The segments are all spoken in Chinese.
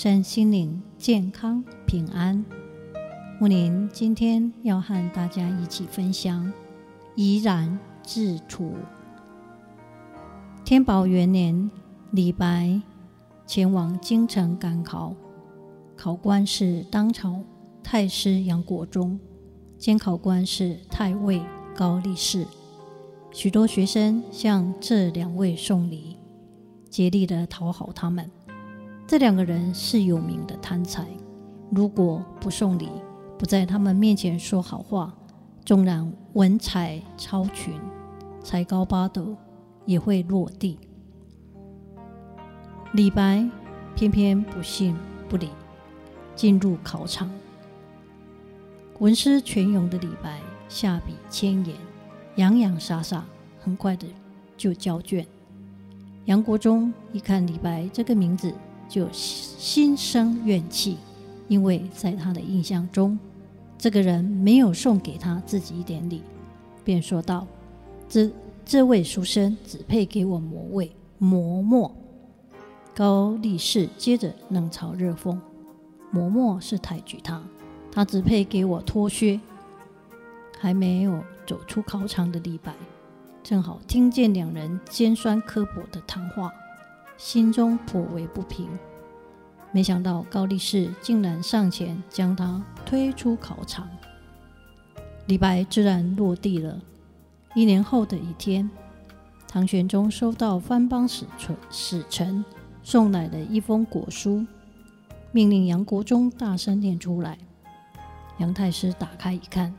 身心灵健康平安。木林今天要和大家一起分享怡然自处。天宝元年，李白前往京城赶考，考官是当朝太师杨国忠，监考官是太尉高力士。许多学生向这两位送礼，竭力的讨好他们。这两个人是有名的贪财，如果不送礼，不在他们面前说好话，纵然文采超群、才高八斗，也会落地。李白偏偏不信不理，进入考场。文思泉涌的李白下笔千言，洋洋洒洒，很快的就交卷。杨国忠一看李白这个名字，就心生怨气，因为在他的印象中，这个人没有送给他自己一点礼，便说道：“这这位书生只配给我磨位磨墨。”高力士接着冷嘲热讽：“磨墨是抬举他，他只配给我脱靴。”还没有走出考场的李白，正好听见两人尖酸刻薄的谈话。心中颇为不平，没想到高力士竟然上前将他推出考场，李白自然落地了。一年后的一天，唐玄宗收到番邦使臣使臣送来的一封国书，命令杨国忠大声念出来。杨太师打开一看，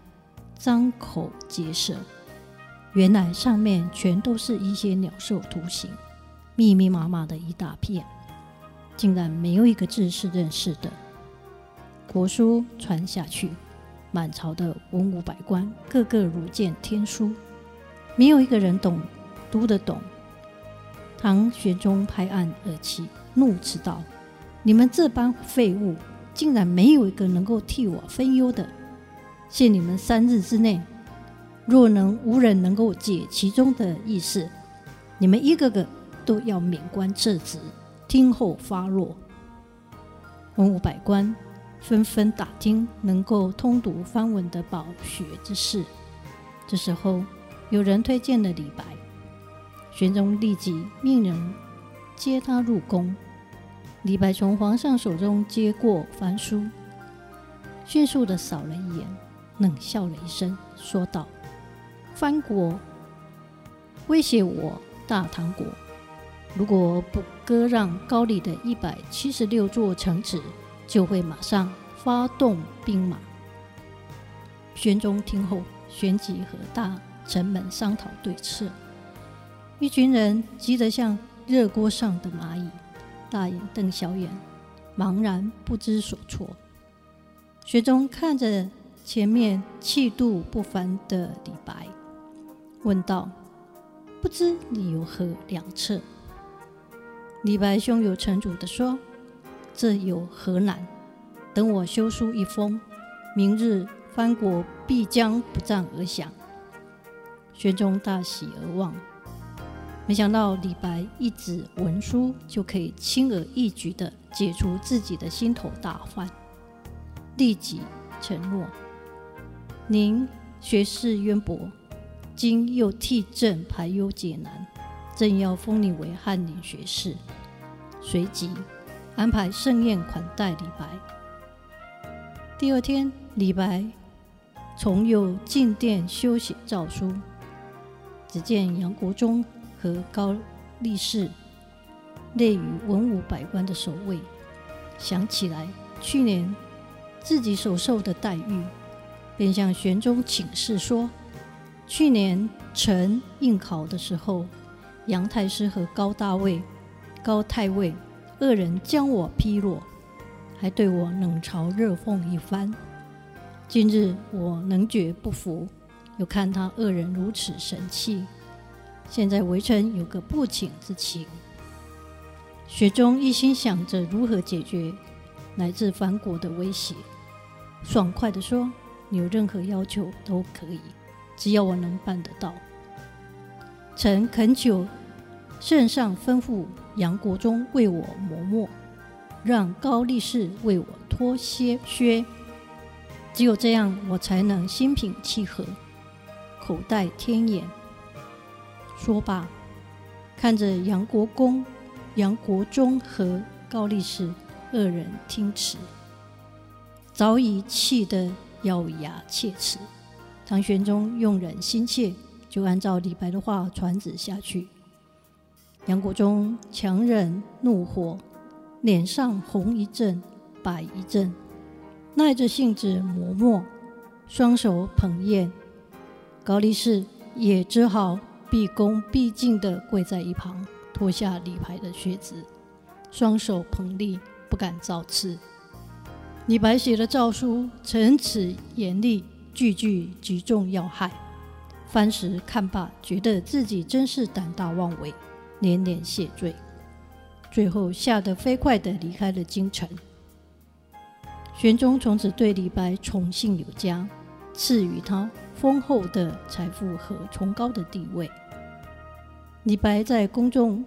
张口结舌，原来上面全都是一些鸟兽图形。密密麻麻的一大片，竟然没有一个字是认识的。国书传下去，满朝的文武百官个个如见天书，没有一个人懂读得懂。唐玄宗拍案而起，怒斥道：“你们这帮废物，竟然没有一个能够替我分忧的！限你们三日之内，若能无人能够解其中的意思，你们一个个。”都要免官撤职，听候发落。文武百官纷纷打听能够通读梵文的饱学之士。这时候，有人推荐了李白，玄宗立即命人接他入宫。李白从皇上手中接过番书，迅速的扫了一眼，冷笑了一声，说道：“番国威胁我大唐国。”如果不割让高丽的一百七十六座城池，就会马上发动兵马。玄宗听后，旋即和大臣们商讨对策。一群人急得像热锅上的蚂蚁，大眼瞪小眼，茫然不知所措。玄宗看着前面气度不凡的李白，问道：“不知你有何良策？”李白胸有成竹地说：“这有何难？等我修书一封，明日藩国必将不战而降。”玄宗大喜而望，没想到李白一纸文书就可以轻而易举地解除自己的心头大患，立即承诺：“您学识渊博，今又替朕排忧解难。”正要封你为翰林学士，随即安排盛宴款待李白。第二天，李白重又进殿修写诏书，只见杨国忠和高力士列于文武百官的首位。想起来去年自己所受的待遇，便向玄宗请示说：去年臣应考的时候。杨太师和高大尉、高太尉二人将我批落，还对我冷嘲热讽一番。今日我能觉不服，又看他二人如此神气，现在微臣有个不请之请。雪中一心想着如何解决来自藩国的威胁，爽快地说：“你有任何要求都可以，只要我能办得到。”臣恳求圣上吩咐杨国忠为我磨墨，让高力士为我脱些靴。只有这样，我才能心平气和，口袋天眼。说罢，看着杨国公、杨国忠和高力士二人听辞，早已气得咬牙切齿。唐玄宗用人心切，就按照李白的话传旨下去。杨国忠强忍怒火，脸上红一阵，白一阵。耐着性子磨墨，双手捧砚，高力士也只好毕恭毕敬地跪在一旁，脱下李白的靴子，双手捧立，不敢造次。李白写的诏书，陈词严厉，句句击中要害。番石看罢，觉得自己真是胆大妄为，连连谢罪，最后吓得飞快地离开了京城。玄宗从此对李白宠幸有加，赐予他丰厚的财富和崇高的地位。李白在宫中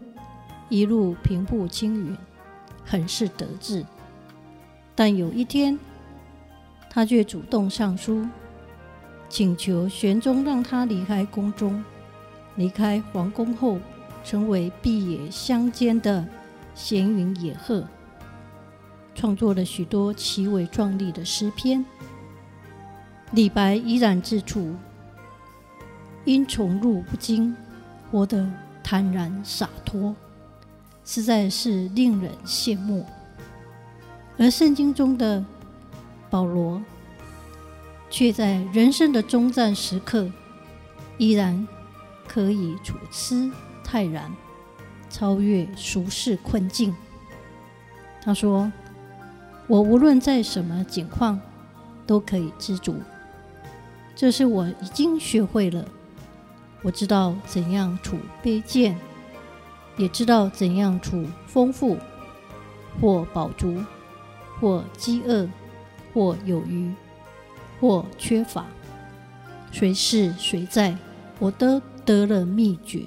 一路平步青云，很是得志。但有一天，他却主动上书，请求玄宗让他离开宫中，离开皇宫后，成为碧野乡间的闲云野鹤。创作了许多奇伟壮丽的诗篇。李白依然自处，因宠辱不惊，活得坦然洒脱，实在是令人羡慕。而圣经中的保罗，却在人生的终战时刻，依然可以处之泰然，超越俗世困境。他说。我无论在什么境况，都可以知足。这是我已经学会了。我知道怎样处卑贱，也知道怎样处丰富，或饱足，或饥饿，或有余，或缺乏。随是随在，我都得了秘诀。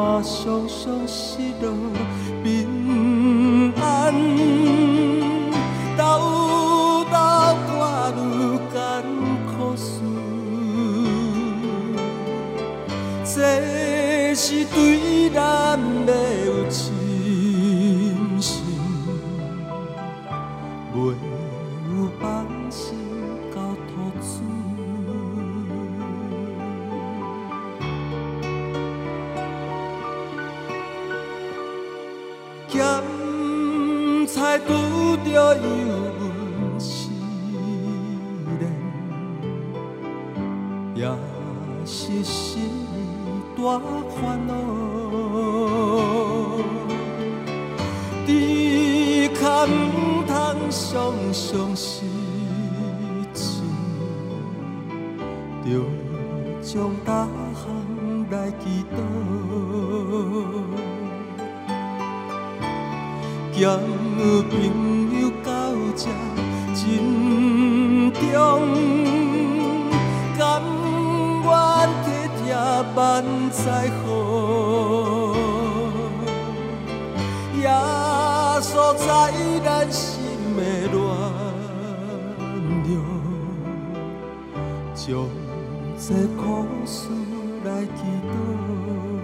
我双双失落平安，兜兜看愈艰苦事，这是对咱的有情。也是心。大烦恼，只可唔通常常失志，着将大项来祈祷，交朋友到这珍重，万载祸，压缩在咱心的乱流，将这苦事来祈祷。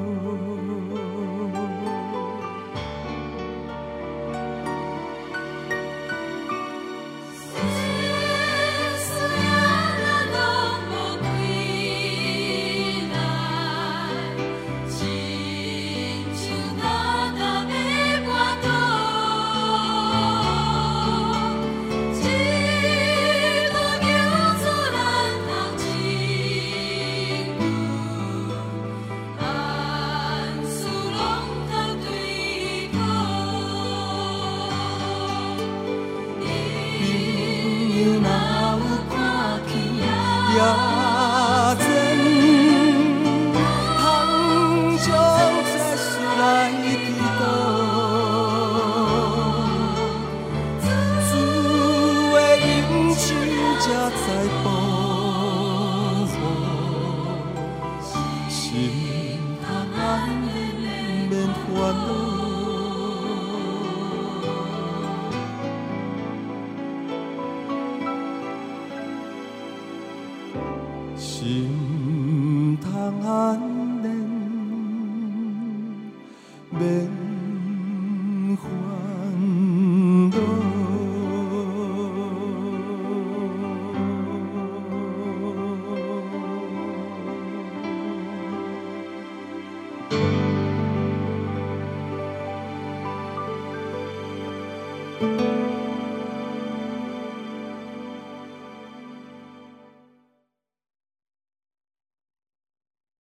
心。